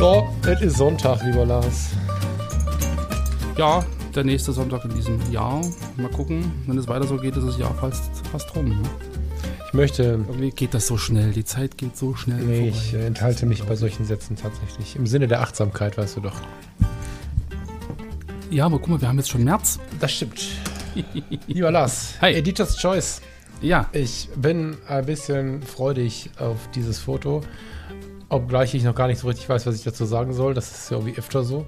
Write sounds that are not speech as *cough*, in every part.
So, es ist Sonntag, lieber Lars. Ja, der nächste Sonntag in diesem Jahr. Mal gucken, wenn es weiter so geht, ist das Jahr fast, fast rum. Ne? Ich möchte. Irgendwie geht das so schnell, die Zeit geht so schnell. Nee, ich äh, enthalte mich bei solchen Sätzen tatsächlich. Im Sinne der Achtsamkeit, weißt du doch. Ja, aber guck mal, wir haben jetzt schon März. Das stimmt. Lieber Lars, *laughs* Hi. Editor's Choice. Ja. Ich bin ein bisschen freudig auf dieses Foto, obgleich ich noch gar nicht so richtig weiß, was ich dazu sagen soll. Das ist ja irgendwie öfter so.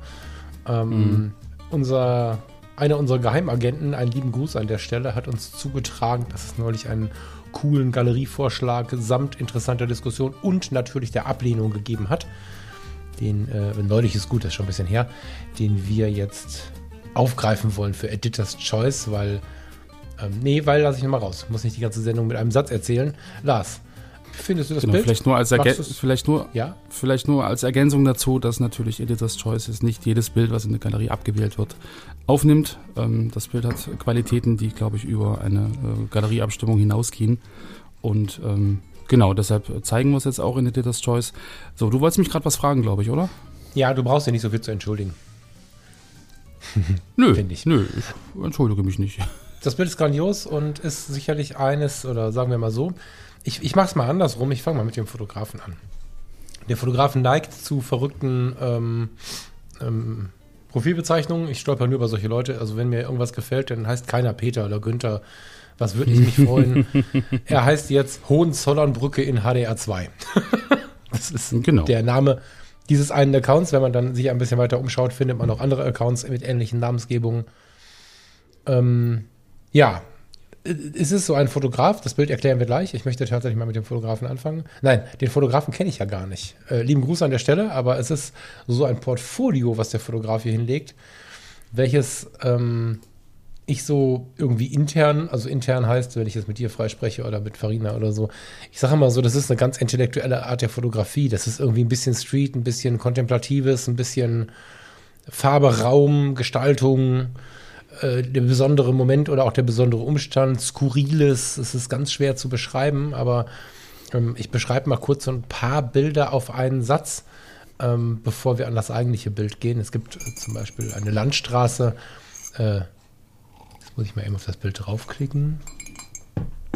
Ähm, mhm. Unser, einer unserer Geheimagenten, einen lieben Gruß an der Stelle, hat uns zugetragen, dass es neulich einen coolen Galerievorschlag samt interessanter Diskussion und natürlich der Ablehnung gegeben hat. Den, äh, neulich ist gut, das ist schon ein bisschen her, den wir jetzt aufgreifen wollen für Editor's Choice, weil ähm, nee, weil lasse ich nochmal raus. Muss nicht die ganze Sendung mit einem Satz erzählen. Lars, findest du das genau, Bild? Vielleicht nur, als vielleicht, nur, ja? vielleicht nur als Ergänzung dazu, dass natürlich Editor's Choice ist nicht jedes Bild, was in der Galerie abgewählt wird, aufnimmt. Ähm, das Bild hat Qualitäten, die, glaube ich, über eine äh, Galerieabstimmung hinausgehen. Und ähm, genau, deshalb zeigen wir es jetzt auch in Editor's Choice. So, du wolltest mich gerade was fragen, glaube ich, oder? Ja, du brauchst ja nicht so viel zu entschuldigen. *laughs* nö, ich. nö, ich entschuldige mich nicht. Das Bild ist grandios und ist sicherlich eines, oder sagen wir mal so, ich, ich mache es mal andersrum, ich fange mal mit dem Fotografen an. Der Fotografen neigt zu verrückten ähm, ähm, Profilbezeichnungen. Ich stolper nur über solche Leute. Also wenn mir irgendwas gefällt, dann heißt keiner Peter oder Günther. Was würde ich mich freuen? *laughs* er heißt jetzt Hohenzollernbrücke in HDR 2. *laughs* das ist genau. der Name dieses einen Accounts. Wenn man dann sich ein bisschen weiter umschaut, findet man auch andere Accounts mit ähnlichen Namensgebungen. Ähm, ja, es ist so ein Fotograf, das Bild erklären wir gleich. Ich möchte tatsächlich mal mit dem Fotografen anfangen. Nein, den Fotografen kenne ich ja gar nicht. Äh, lieben Gruß an der Stelle, aber es ist so ein Portfolio, was der Fotograf hier hinlegt, welches ähm, ich so irgendwie intern, also intern heißt, wenn ich jetzt mit dir frei spreche oder mit Farina oder so, ich sage mal so, das ist eine ganz intellektuelle Art der Fotografie. Das ist irgendwie ein bisschen Street, ein bisschen Kontemplatives, ein bisschen Farbe, Raum, Gestaltung äh, der besondere Moment oder auch der besondere Umstand, Skurriles, es ist ganz schwer zu beschreiben, aber ähm, ich beschreibe mal kurz so ein paar Bilder auf einen Satz, ähm, bevor wir an das eigentliche Bild gehen. Es gibt äh, zum Beispiel eine Landstraße. Äh, jetzt muss ich mal eben auf das Bild draufklicken.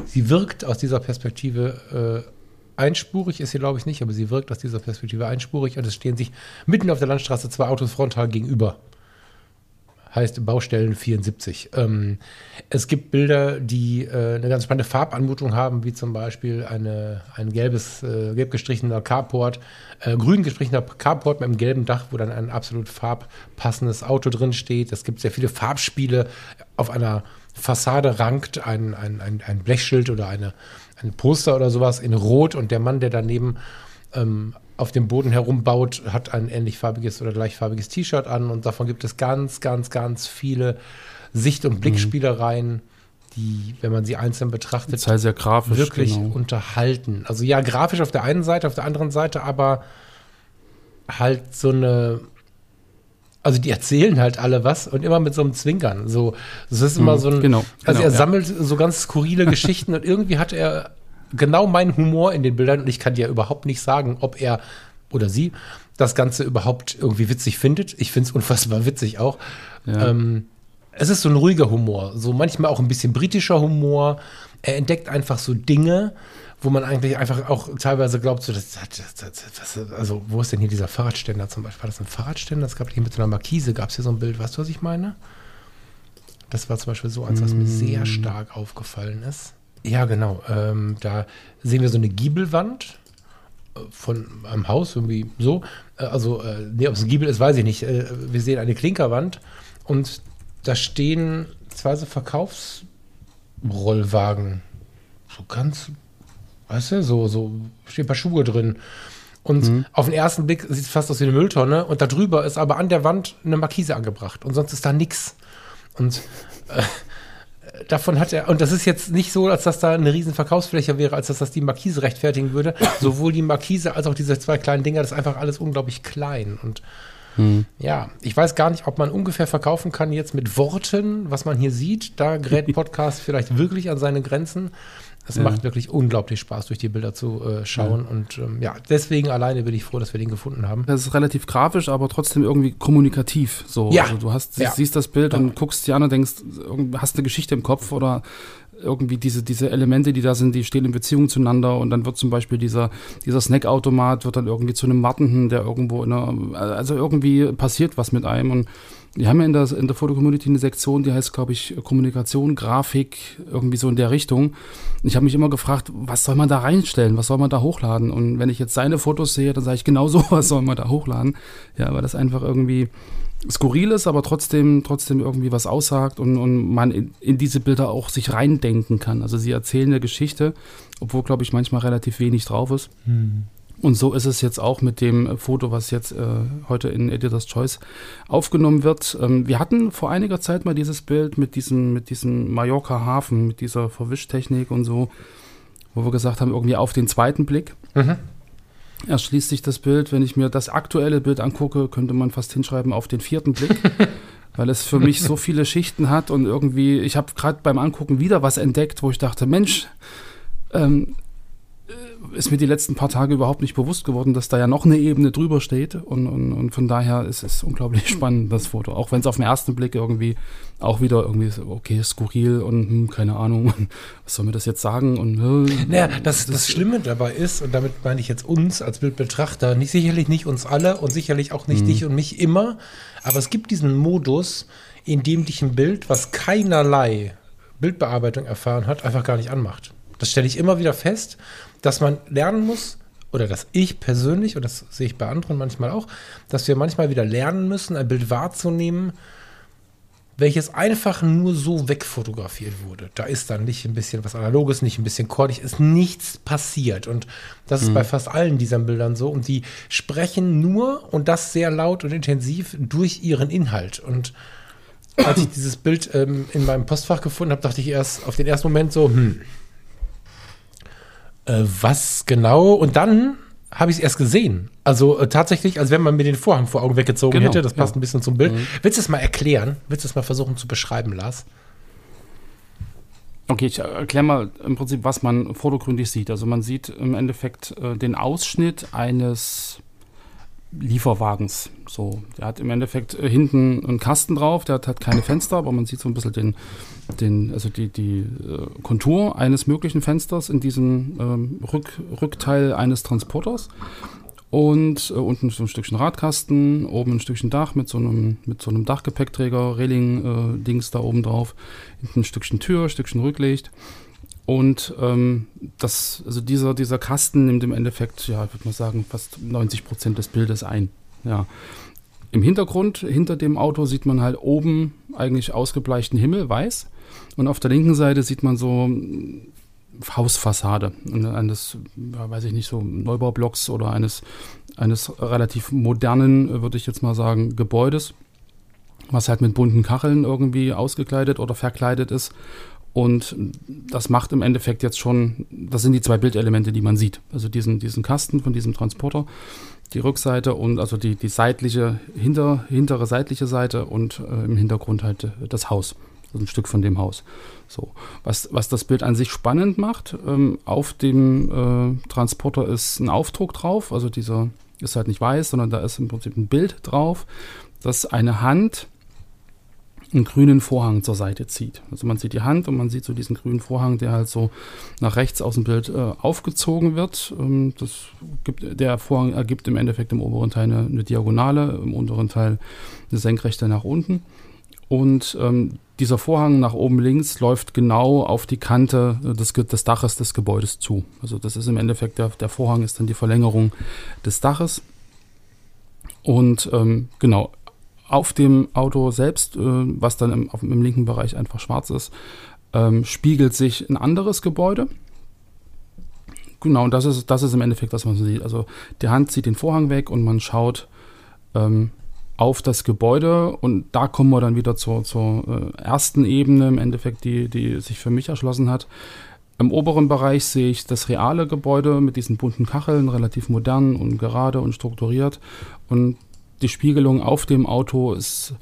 Sie wirkt aus dieser Perspektive äh, einspurig, ist sie glaube ich nicht, aber sie wirkt aus dieser Perspektive einspurig und es stehen sich mitten auf der Landstraße zwei Autos frontal gegenüber heißt Baustellen 74. Ähm, es gibt Bilder, die äh, eine ganz spannende Farbanmutung haben, wie zum Beispiel eine, ein gelbes, äh, gelb gestrichener Carport, äh, grün gestrichener Carport mit einem gelben Dach, wo dann ein absolut farbpassendes Auto drin steht. Es gibt sehr viele Farbspiele. Auf einer Fassade rankt ein, ein, ein, ein Blechschild oder eine, ein Poster oder sowas in Rot und der Mann, der daneben ähm, auf dem Boden herumbaut, hat ein ähnlich farbiges oder gleichfarbiges T-Shirt an und davon gibt es ganz, ganz, ganz viele Sicht- und Blickspielereien, die, wenn man sie einzeln betrachtet, sehr, sehr grafisch, wirklich genau. unterhalten. Also ja, grafisch auf der einen Seite, auf der anderen Seite aber halt so eine also die erzählen halt alle was und immer mit so einem Zwinkern. So, das ist immer mhm, so ein. Genau, also genau, er sammelt ja. so ganz skurrile *laughs* Geschichten und irgendwie hat er genau mein Humor in den Bildern und ich kann dir überhaupt nicht sagen, ob er oder sie das Ganze überhaupt irgendwie witzig findet. Ich finde es unfassbar *laughs* witzig auch. Ja. Ähm, es ist so ein ruhiger Humor, so manchmal auch ein bisschen britischer Humor. Er entdeckt einfach so Dinge, wo man eigentlich einfach auch teilweise glaubt, so, das, das, das, also wo ist denn hier dieser Fahrradständer zum Beispiel? War das ein Fahrradständer? Es gab hier mit so einer Markise, gab es hier so ein Bild, weißt du, was ich meine? Das war zum Beispiel so eins, was mir sehr mm. stark aufgefallen ist. Ja, genau. Ähm, da sehen wir so eine Giebelwand äh, von einem Haus, irgendwie so. Äh, also, äh, nee, ob es ein Giebel ist, weiß ich nicht. Äh, wir sehen eine Klinkerwand und da stehen zwei so Verkaufsrollwagen. So ganz, weißt du, so, so stehen ein paar Schuhe drin. Und mhm. auf den ersten Blick sieht es fast aus wie eine Mülltonne. Und da drüber ist aber an der Wand eine Markise angebracht. Und sonst ist da nichts. Und äh, davon hat er, und das ist jetzt nicht so, als dass da eine riesen Verkaufsfläche wäre, als dass das die Markise rechtfertigen würde. *clears throat* Sowohl die Markise als auch diese zwei kleinen Dinger, das ist einfach alles unglaublich klein. Und hm. ja, ich weiß gar nicht, ob man ungefähr verkaufen kann jetzt mit Worten, was man hier sieht. Da gerät *laughs* Podcast vielleicht wirklich an seine Grenzen. Es ja. macht wirklich unglaublich Spaß, durch die Bilder zu äh, schauen. Ja. Und ähm, ja, deswegen alleine bin ich froh, dass wir den gefunden haben. Das ist relativ grafisch, aber trotzdem irgendwie kommunikativ. So. Ja. Also du hast, ja. siehst das Bild und guckst dir an und denkst, hast eine Geschichte im Kopf oder irgendwie diese, diese Elemente, die da sind, die stehen in Beziehung zueinander und dann wird zum Beispiel dieser, dieser Snackautomat wird dann irgendwie zu einem Wartenden, der irgendwo in einer, also irgendwie passiert was mit einem und wir haben ja in der, in der Fotocommunity eine Sektion, die heißt, glaube ich, Kommunikation, Grafik, irgendwie so in der Richtung. Ich habe mich immer gefragt, was soll man da reinstellen, was soll man da hochladen? Und wenn ich jetzt seine Fotos sehe, dann sage ich genau *laughs* so, was soll man da hochladen? Ja, weil das einfach irgendwie skurril ist, aber trotzdem, trotzdem irgendwie was aussagt und, und man in, in diese Bilder auch sich reindenken kann. Also sie erzählen eine Geschichte, obwohl, glaube ich, manchmal relativ wenig drauf ist. Hm. Und so ist es jetzt auch mit dem Foto, was jetzt äh, heute in Editor's Choice aufgenommen wird. Ähm, wir hatten vor einiger Zeit mal dieses Bild mit diesem, mit diesem Mallorca-Hafen, mit dieser Verwischtechnik und so, wo wir gesagt haben, irgendwie auf den zweiten Blick. Mhm. Erschließt sich das Bild. Wenn ich mir das aktuelle Bild angucke, könnte man fast hinschreiben auf den vierten Blick. *laughs* weil es für mich so viele Schichten hat und irgendwie, ich habe gerade beim Angucken wieder was entdeckt, wo ich dachte, Mensch, ähm, ist mir die letzten paar Tage überhaupt nicht bewusst geworden, dass da ja noch eine Ebene drüber steht. Und, und, und von daher ist es unglaublich *laughs* spannend, das Foto. Auch wenn es auf den ersten Blick irgendwie auch wieder irgendwie so, okay, skurril und hm, keine Ahnung, *laughs* was soll mir das jetzt sagen? Und, äh, naja, das, das, das Schlimme dabei ist, und damit meine ich jetzt uns als Bildbetrachter, nicht sicherlich nicht uns alle und sicherlich auch nicht mhm. dich und mich immer, aber es gibt diesen Modus, in dem dich ein Bild, was keinerlei Bildbearbeitung erfahren hat, einfach gar nicht anmacht. Das stelle ich immer wieder fest dass man lernen muss, oder dass ich persönlich, und das sehe ich bei anderen manchmal auch, dass wir manchmal wieder lernen müssen, ein Bild wahrzunehmen, welches einfach nur so wegfotografiert wurde. Da ist dann nicht ein bisschen was Analoges, nicht ein bisschen kordig, ist nichts passiert. Und das ist mhm. bei fast allen diesen Bildern so. Und die sprechen nur, und das sehr laut und intensiv, durch ihren Inhalt. Und als ich dieses Bild ähm, in meinem Postfach gefunden habe, dachte ich erst auf den ersten Moment so, hm, äh, was genau? Und dann habe ich es erst gesehen. Also äh, tatsächlich, als wenn man mir den Vorhang vor Augen weggezogen genau, hätte. Das passt ja. ein bisschen zum Bild. Mhm. Willst du es mal erklären? Willst du es mal versuchen zu beschreiben, Lars? Okay, ich erkläre mal im Prinzip, was man vordergründig sieht. Also man sieht im Endeffekt äh, den Ausschnitt eines Lieferwagens. So, der hat im Endeffekt äh, hinten einen Kasten drauf, der hat, hat keine Fenster, aber man sieht so ein bisschen den, den, also die, die äh, Kontur eines möglichen Fensters in diesem ähm, Rück, Rückteil eines Transporters. Und äh, unten so ein Stückchen Radkasten, oben ein Stückchen Dach mit so einem, mit so einem Dachgepäckträger, Reling-Dings äh, da oben drauf, hinten ein Stückchen Tür, ein Stückchen Rücklicht. Und ähm, das, also dieser, dieser Kasten nimmt im Endeffekt, ja, ich würde mal sagen, fast 90 Prozent des Bildes ein. Ja. Im Hintergrund, hinter dem Auto, sieht man halt oben eigentlich ausgebleichten Himmel, weiß. Und auf der linken Seite sieht man so hm, Hausfassade eines, ja, weiß ich nicht, so Neubaublocks oder eines, eines relativ modernen, würde ich jetzt mal sagen, Gebäudes, was halt mit bunten Kacheln irgendwie ausgekleidet oder verkleidet ist. Und das macht im Endeffekt jetzt schon, das sind die zwei Bildelemente, die man sieht. Also diesen, diesen Kasten von diesem Transporter, die Rückseite und also die, die seitliche, hinter, hintere seitliche Seite und äh, im Hintergrund halt äh, das Haus. Also ein Stück von dem Haus. So. Was, was das Bild an sich spannend macht, ähm, auf dem äh, Transporter ist ein Aufdruck drauf, also dieser ist halt nicht weiß, sondern da ist im Prinzip ein Bild drauf, das eine Hand einen grünen Vorhang zur Seite zieht. Also man sieht die Hand und man sieht so diesen grünen Vorhang, der halt so nach rechts aus dem Bild äh, aufgezogen wird. Ähm, das gibt, der Vorhang ergibt im Endeffekt im oberen Teil eine, eine Diagonale, im unteren Teil eine Senkrechte nach unten. Und ähm, dieser Vorhang nach oben links läuft genau auf die Kante des, des, Daches des Gebäudes zu. Also das ist im Endeffekt, der, der Vorhang ist dann die Verlängerung des Daches. Und ähm, genau, auf dem Auto selbst, äh, was dann im, auf, im, linken Bereich einfach schwarz ist, ähm, spiegelt sich ein anderes Gebäude. Genau, und das ist, das ist im Endeffekt, was man sieht. Also die Hand zieht den Vorhang weg und man schaut ähm, auf das Gebäude und da kommen wir dann wieder zur, zur äh, ersten Ebene im Endeffekt, die, die sich für mich erschlossen hat. Im oberen Bereich sehe ich das reale Gebäude mit diesen bunten Kacheln, relativ modern und gerade und strukturiert. Und die Spiegelung auf dem Auto ist,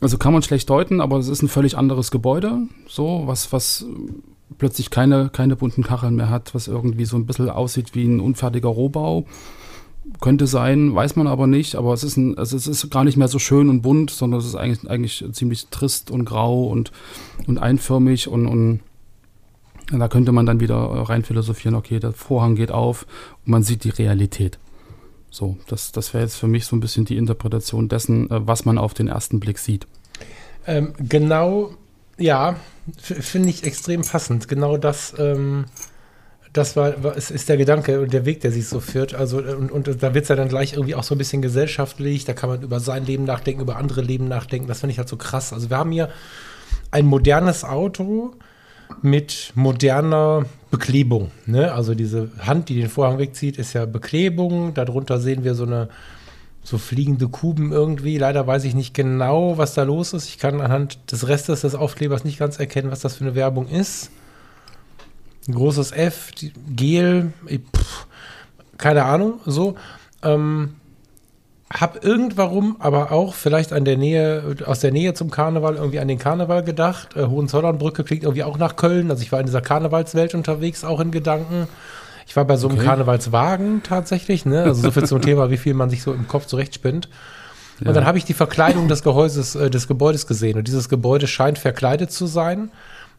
also kann man schlecht deuten, aber es ist ein völlig anderes Gebäude, so, was, was plötzlich keine, keine bunten Kacheln mehr hat, was irgendwie so ein bisschen aussieht wie ein unfertiger Rohbau. Könnte sein, weiß man aber nicht, aber es ist, ein, also es ist gar nicht mehr so schön und bunt, sondern es ist eigentlich, eigentlich ziemlich trist und grau und, und einförmig und, und da könnte man dann wieder rein philosophieren, okay, der Vorhang geht auf und man sieht die Realität. So, das, das wäre jetzt für mich so ein bisschen die Interpretation dessen, äh, was man auf den ersten Blick sieht. Ähm, genau, ja, finde ich extrem passend. Genau das, ähm, das war, war ist, ist, der Gedanke und der Weg, der sich so führt. Also, und, und da wird es ja dann gleich irgendwie auch so ein bisschen gesellschaftlich. Da kann man über sein Leben nachdenken, über andere Leben nachdenken. Das finde ich halt so krass. Also, wir haben hier ein modernes Auto, mit moderner Beklebung. Ne? Also diese Hand, die den Vorhang wegzieht, ist ja Beklebung. Darunter sehen wir so eine so fliegende Kuben irgendwie. Leider weiß ich nicht genau, was da los ist. Ich kann anhand des Restes des Aufklebers nicht ganz erkennen, was das für eine Werbung ist. Ein großes F, Gel, pff, keine Ahnung, so. Ähm, hab irgendwarum aber auch vielleicht an der Nähe, aus der Nähe zum Karneval irgendwie an den Karneval gedacht. Äh, Hohenzollernbrücke klingt irgendwie auch nach Köln. Also ich war in dieser Karnevalswelt unterwegs, auch in Gedanken. Ich war bei so einem okay. Karnevalswagen tatsächlich, ne? Also so viel zum Thema, wie viel man sich so im Kopf zurechtspinnt. Und ja. dann habe ich die Verkleidung des Gehäuses, äh, des Gebäudes gesehen. Und dieses Gebäude scheint verkleidet zu sein.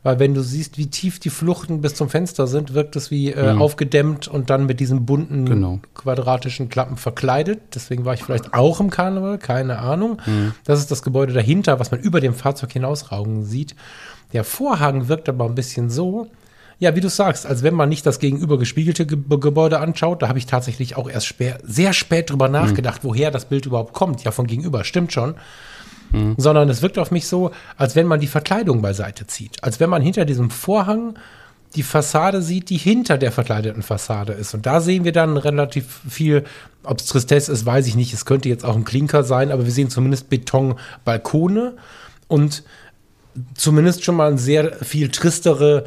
Weil wenn du siehst, wie tief die Fluchten bis zum Fenster sind, wirkt es wie äh, mhm. aufgedämmt und dann mit diesen bunten genau. quadratischen Klappen verkleidet. Deswegen war ich vielleicht auch im Karneval, keine Ahnung. Mhm. Das ist das Gebäude dahinter, was man über dem Fahrzeug hinausraugen sieht. Der Vorhang wirkt aber ein bisschen so, ja, wie du sagst, als wenn man nicht das gegenüber gespiegelte Ge Gebäude anschaut. Da habe ich tatsächlich auch erst spä sehr spät drüber mhm. nachgedacht, mhm. woher das Bild überhaupt kommt. Ja, von gegenüber, stimmt schon mhm. sondern es wirkt auf mich so, als wenn man die Verkleidung beiseite zieht. Als wenn man hinter diesem Vorhang die Fassade sieht, die hinter der verkleideten Fassade ist. Und da sehen wir dann relativ viel, ob es Tristesse ist, weiß ich nicht. Es könnte jetzt auch ein Klinker sein, aber wir sehen zumindest Betonbalkone und zumindest schon mal ein sehr viel tristere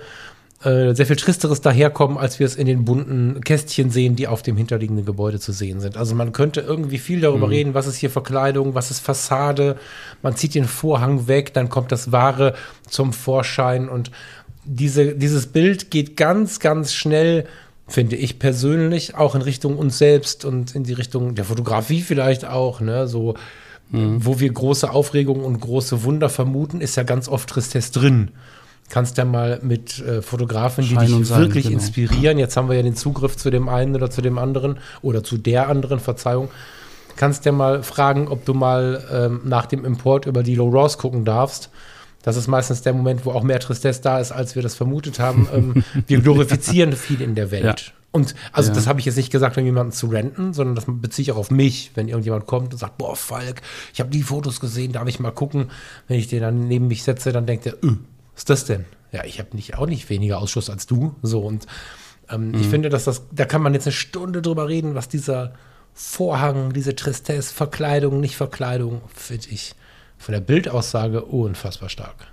äh, sehr viel Tristeres daherkommen, als wir es in den bunten Kästchen sehen, die auf dem hinterliegenden Gebäude zu sehen sind. Also man könnte irgendwie viel darüber mhm. reden, was ist hier Verkleidung, was ist Fassade. Man zieht den Vorhang weg, dann kommt das Wahre zum Vorschein und diese, dieses Bild geht ganz, ganz schnell finde ich persönlich auch in Richtung uns selbst und in die Richtung der Fotografie vielleicht auch, ne, so, mhm. wo wir große Aufregung und große Wunder vermuten, ist ja ganz oft Tristesse drin kannst ja mal mit äh, Fotografen, die dich sein, wirklich genau. inspirieren, jetzt haben wir ja den Zugriff zu dem einen oder zu dem anderen oder zu der anderen, Verzeihung, kannst ja mal fragen, ob du mal ähm, nach dem Import über die Low Ross gucken darfst. Das ist meistens der Moment, wo auch mehr Tristesse da ist, als wir das vermutet haben. *laughs* Ähm, wir glorifizieren viel in der Welt. Ja. Und also ja. das habe ich jetzt nicht gesagt, um jemanden zu renten, sondern das beziehe ich auch auf mich, wenn irgendjemand kommt und sagt, boah, Falk, ich habe die Fotos gesehen, darf ich mal gucken. Wenn ich den dann neben mich setze, dann denkt er, öh, ist das denn? Ja, ich habe nicht, auch nicht weniger Ausschuss als du. So und ähm, mhm. ich finde, dass das, da kann man jetzt eine Stunde drüber reden, was dieser Vorhang, diese Tristesse, Verkleidung, nicht Verkleidung, finde ich von der Bildaussage unfassbar stark.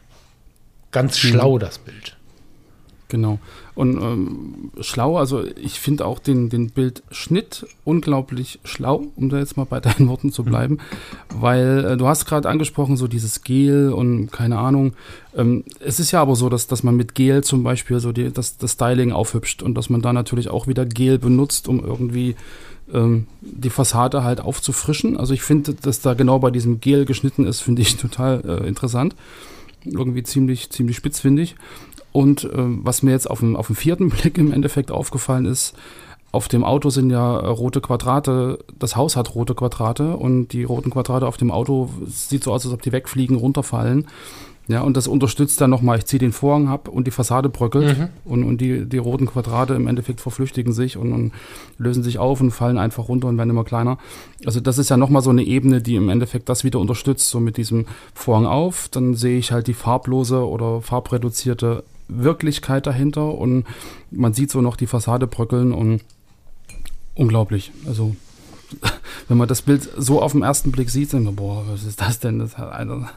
Ganz mhm. schlau, mhm. das Bild. Genau. Und ähm, schlau, also ich finde auch den, den Bildschnitt unglaublich schlau, um da jetzt mal bei *laughs* deinen Worten zu bleiben, mhm. weil äh, du hast gerade angesprochen, so dieses Gel und keine Ahnung. Ähm, es ist ja aber so, dass, dass man mit Gel zum Beispiel so die, das, das Styling aufhübscht und dass man da natürlich auch wieder Gel benutzt, um irgendwie ähm, die Fassade halt aufzufrischen. Also ich finde, dass da genau bei diesem Gel geschnitten ist, finde ich *laughs* total äh, interessant irgendwie ziemlich, ziemlich spitzfindig. Und äh, was mir jetzt auf dem, auf dem vierten *laughs* Blick im Endeffekt aufgefallen ist, auf dem Auto sind ja rote Quadrate, das Haus hat rote Quadrate und die roten Quadrate auf dem Auto sieht so aus, als ob die wegfliegen, runterfallen. Ja, und das unterstützt dann nochmal, ich ziehe den Vorhang ab und die Fassade bröckelt mhm. und, und die, die roten Quadrate im Endeffekt verflüchtigen sich und, und, lösen sich auf und fallen einfach runter und werden immer kleiner. Also das ist ja nochmal so eine Ebene, die im Endeffekt das wieder unterstützt, so mit diesem Vorhang auf, dann sehe ich halt die farblose oder farbreduzierte Wirklichkeit dahinter und man sieht so noch die Fassade bröckeln und unglaublich. Also *laughs* wenn man das Bild so auf den ersten Blick sieht, dann, boah, was ist das denn? Das hat einer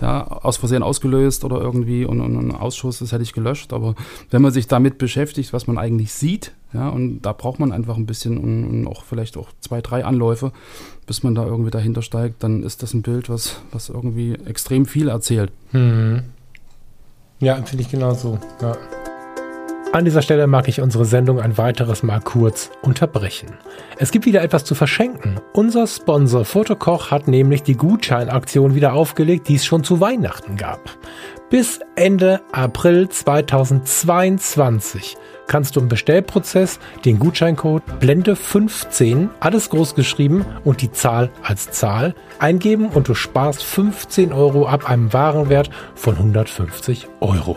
ja, aus Versehen ausgelöst oder irgendwie und, und ein Ausschuss, das hätte ich gelöscht. Aber wenn man sich damit beschäftigt, was man eigentlich sieht, ja, und da braucht man einfach ein bisschen und, und auch vielleicht auch zwei, drei Anläufe, bis man da irgendwie dahinter steigt, dann ist das ein Bild, was, was irgendwie extrem viel erzählt. Mhm. Ja, finde ich genauso. Ja. An dieser Stelle mag ich unsere Sendung ein weiteres Mal kurz unterbrechen. Es gibt wieder etwas zu verschenken. Unser Sponsor Fotokoch hat nämlich die Gutscheinaktion wieder aufgelegt, die es schon zu Weihnachten gab. Bis Ende April 2022 kannst du im Bestellprozess den Gutscheincode Blende 15, alles groß geschrieben und die Zahl als Zahl eingeben und du sparst 15 Euro ab einem Warenwert von 150 Euro.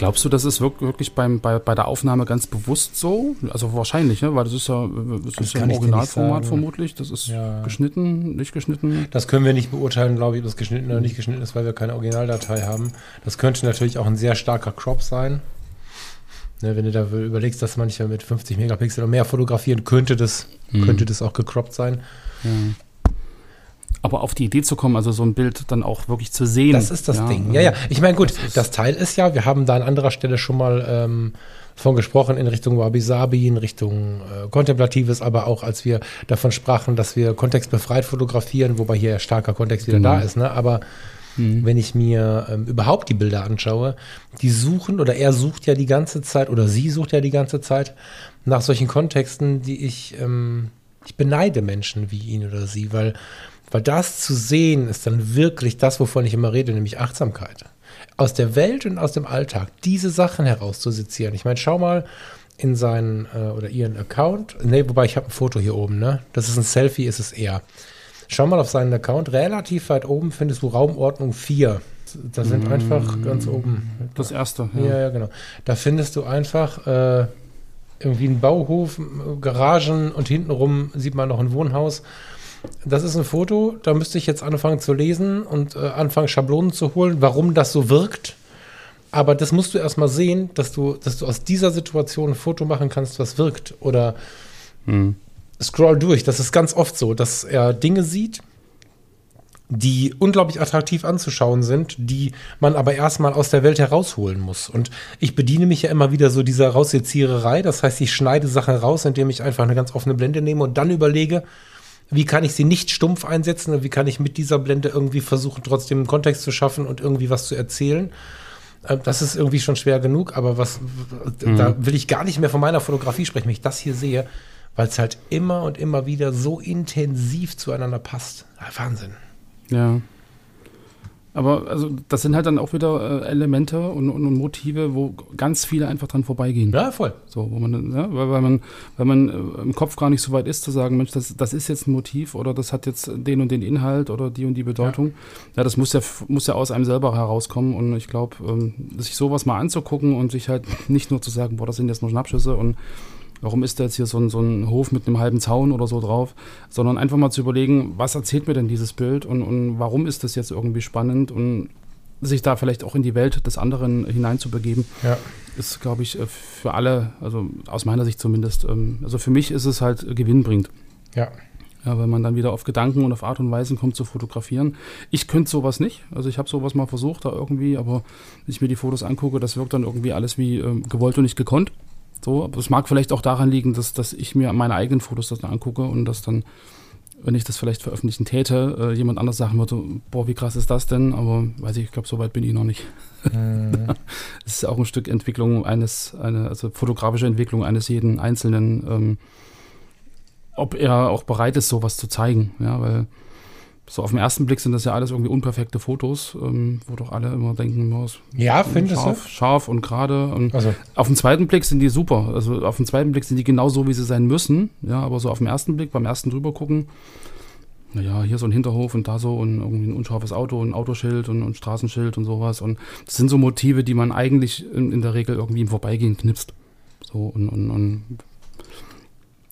Glaubst du, das ist wirklich beim, bei, bei der Aufnahme ganz bewusst so? Also wahrscheinlich, ne? weil das ist ja, das das ist ja im Originalformat vermutlich. Das ist ja. geschnitten, nicht geschnitten. Das können wir nicht beurteilen, glaube ich, ob das geschnitten oder nicht geschnitten ist, weil wir keine Originaldatei haben. Das könnte natürlich auch ein sehr starker Crop sein. Ne, wenn du da überlegst, dass manche mit 50 Megapixel oder mehr fotografieren, könnte das, hm. könnte das auch gecroppt sein. Ja. Aber auf die Idee zu kommen, also so ein Bild dann auch wirklich zu sehen. Das ist das ja, Ding. Ja, ja. Ich meine, gut, das, das, Teil ist ja, wir haben da an anderer Stelle schon mal ähm, von gesprochen in Richtung Wabi Sabi, in Richtung äh, Kontemplatives, aber auch als wir davon sprachen, dass wir kontextbefreit fotografieren, wobei hier starker Kontext wieder genau. da ist. Ne? Aber mhm. wenn ich mir ähm, überhaupt die Bilder anschaue, die suchen oder er sucht ja die ganze Zeit oder sie sucht ja die ganze Zeit nach solchen Kontexten, die ich, ähm, ich beneide Menschen wie ihn oder sie, weil weil das zu sehen ist dann wirklich das, wovon ich immer rede, nämlich Achtsamkeit. Aus der Welt und aus dem Alltag diese Sachen herauszusezieren. Ich meine, schau mal in seinen äh, oder ihren Account. Ne, wobei ich habe ein Foto hier oben, ne? Das ist ein Selfie, ist es eher. Schau mal auf seinen Account. Relativ weit oben findest du Raumordnung 4. Da sind mm, einfach ganz oben. Das erste. Ja, ja, ja genau. Da findest du einfach äh, irgendwie einen Bauhof, Garagen und hintenrum sieht man noch ein Wohnhaus. Das ist ein Foto, da müsste ich jetzt anfangen zu lesen und äh, anfangen Schablonen zu holen, warum das so wirkt. Aber das musst du erstmal sehen, dass du, dass du aus dieser Situation ein Foto machen kannst, was wirkt. Oder hm. scroll durch. Das ist ganz oft so, dass er Dinge sieht, die unglaublich attraktiv anzuschauen sind, die man aber erstmal aus der Welt herausholen muss. Und ich bediene mich ja immer wieder so dieser Rausseziererei. Das heißt, ich schneide Sachen raus, indem ich einfach eine ganz offene Blende nehme und dann überlege, wie kann ich sie nicht stumpf einsetzen und wie kann ich mit dieser Blende irgendwie versuchen, trotzdem einen Kontext zu schaffen und irgendwie was zu erzählen. Äh, das ist irgendwie schon schwer genug, aber was, mhm. da will ich gar nicht mehr von meiner Fotografie sprechen, wenn ich das hier sehe, weil es halt immer und immer wieder so intensiv zueinander passt. Wahnsinn. Ja. Aber also das sind halt dann auch wieder äh, Elemente und, und, und, Motive, wo ganz viele einfach dran vorbeigehen. Ja, voll. So, wo man, ja, weil, weil man, weil man äh, im Kopf gar nicht so weit ist zu sagen, Mensch, das, das ist jetzt ein Motiv oder das hat jetzt den und den Inhalt oder die und die Bedeutung. Ja, ja das muss ja, muss ja aus einem selber herauskommen und ich glaube, ähm, sich sowas mal anzugucken und sich halt nicht nur zu sagen, boah, das sind jetzt nur Schnappschüsse und warum ist da jetzt hier so ein, so ein Hof mit einem halben Zaun oder so drauf, sondern einfach mal zu überlegen, was erzählt mir denn dieses Bild und, und warum ist das jetzt irgendwie spannend und sich da vielleicht auch in die Welt des anderen hineinzubegeben, ja. ist, glaube ich, äh, für alle, also aus meiner Sicht zumindest, ähm, also für mich ist es halt gewinnbringend. Ja. Ja, weil man dann wieder auf Gedanken und auf Art und Weise kommt zu fotografieren. Ich könnte sowas nicht. Also ich habe sowas mal versucht da irgendwie, aber wenn ich mir die Fotos angucke, das wirkt dann irgendwie alles wie äh, gewollt und nicht gekonnt. So, aber es mag vielleicht auch daran liegen, dass, dass ich mir meine eigenen Fotos das dann angucke und dass dann, wenn ich das vielleicht veröffentlichen täte, äh, jemand anders sagen würde, boah, wie krass ist das denn? Aber weiß ich, ich glaube, so weit bin ich noch nicht. Mhm. *laughs* Es ist auch ein Stück Entwicklung eines, eine, also fotografische Entwicklung eines jeden Einzelnen, ähm, ob er auch bereit ist, sowas zu zeigen. Ja, weil So auf den ersten Blick sind das ja alles irgendwie unperfekte Fotos, ähm, wo doch alle immer denken, muss. Ja, findest scharf, du? Scharf und gerade. Also. Auf den zweiten Blick sind die super. Also auf den zweiten Blick sind die genau so, wie sie sein müssen. Ja, aber so auf den ersten Blick, beim ersten drüber gucken, naja, hier so ein Hinterhof und da so und irgendwie ein unscharfes Auto, ein Autoschild und ein Straßenschild und sowas. Und das sind so Motive, die man eigentlich in, in der Regel irgendwie im Vorbeigehen knipst. So und, und, und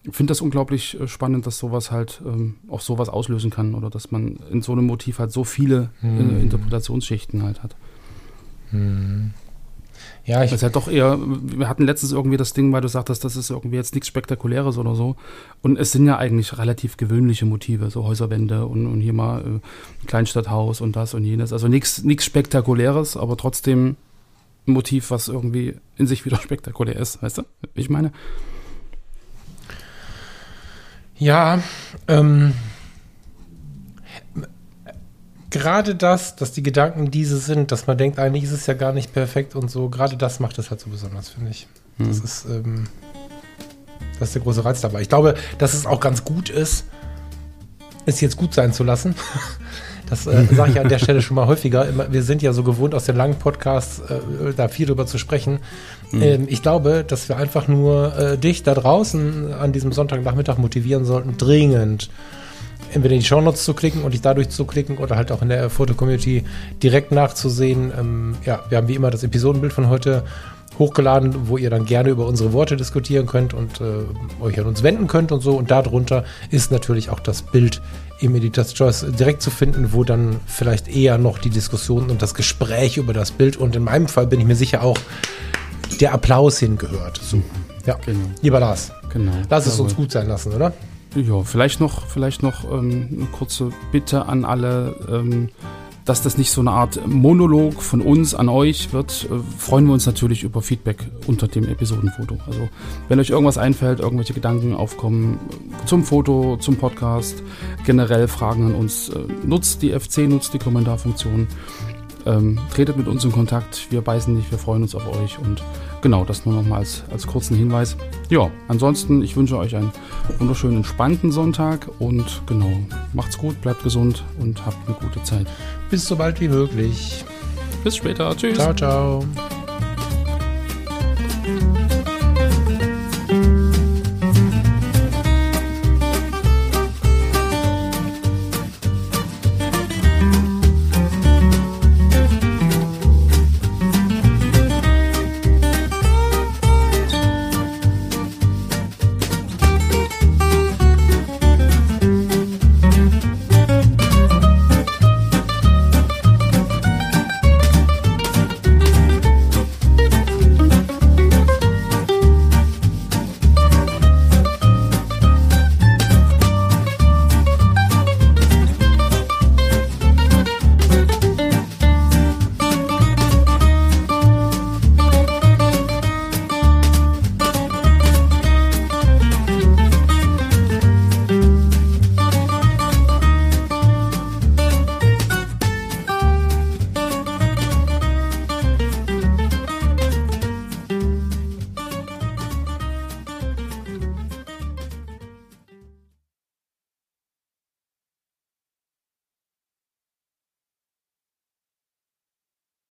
ich finde das unglaublich äh, spannend, dass sowas halt ähm, auch sowas auslösen kann oder dass man in so einem Motiv halt so viele hm. äh, Interpretationsschichten halt hat. Hm. Ja, ich. Das ist halt doch eher, wir hatten letztens irgendwie das Ding, weil du sagtest, das ist irgendwie jetzt nichts Spektakuläres oder so. Und es sind ja eigentlich relativ gewöhnliche Motive, so Häuserwände und, und hier mal äh, Kleinstadthaus und das und jenes. Also nichts Spektakuläres, aber trotzdem ein Motiv, was irgendwie in sich wieder *laughs* spektakulär ist, weißt du? Ich meine. Ja, ähm, gerade das, dass die Gedanken diese sind, dass man denkt, eigentlich ist es ja gar nicht perfekt und so, gerade das macht es halt so besonders, finde ich. Hm. Das ist, ähm, das ist der große Reiz dabei. Ich glaube, dass es auch ganz gut ist, es jetzt gut sein zu lassen. *laughs* Das äh, sage ich an der Stelle schon mal häufiger. Wir sind ja so gewohnt, aus den langen Podcasts äh, da viel drüber zu sprechen. Mhm. Ähm, ich glaube, dass wir einfach nur äh, dich da draußen an diesem Sonntagnachmittag motivieren sollten, dringend entweder in die Shownotes zu klicken und dich dadurch zu klicken oder halt auch in der Foto-Community direkt nachzusehen. Ähm, ja, wir haben wie immer das Episodenbild von heute hochgeladen, wo ihr dann gerne über unsere Worte diskutieren könnt und äh, euch an uns wenden könnt und so. Und darunter ist natürlich auch das Bild im Editor's Choice direkt zu finden, wo dann vielleicht eher noch die Diskussion und das Gespräch über das Bild und in meinem Fall bin ich mir sicher auch der Applaus hingehört. So. Ja, genau. lieber Lars. Genau. Lass es uns gut sein lassen, oder? Ja, vielleicht noch, vielleicht noch ähm, eine kurze Bitte an alle, ähm, dass das nicht so eine Art Monolog von uns an euch wird. Äh, freuen wir uns natürlich über Feedback unter dem Episodenfoto. Also wenn euch irgendwas einfällt, irgendwelche Gedanken aufkommen zum Foto, zum Podcast, generell Fragen an uns, äh, nutzt die FC, nutzt die Kommentarfunktion. Ähm, tretet mit uns in Kontakt. Wir beißen nicht, wir freuen uns auf euch und Genau, das nur noch mal als, als kurzen Hinweis. Ja, ansonsten, ich wünsche euch einen wunderschönen, entspannten Sonntag und genau, macht's gut, bleibt gesund und habt eine gute Zeit. Bis so bald wie möglich. Bis später. Tschüss. Ciao, ciao.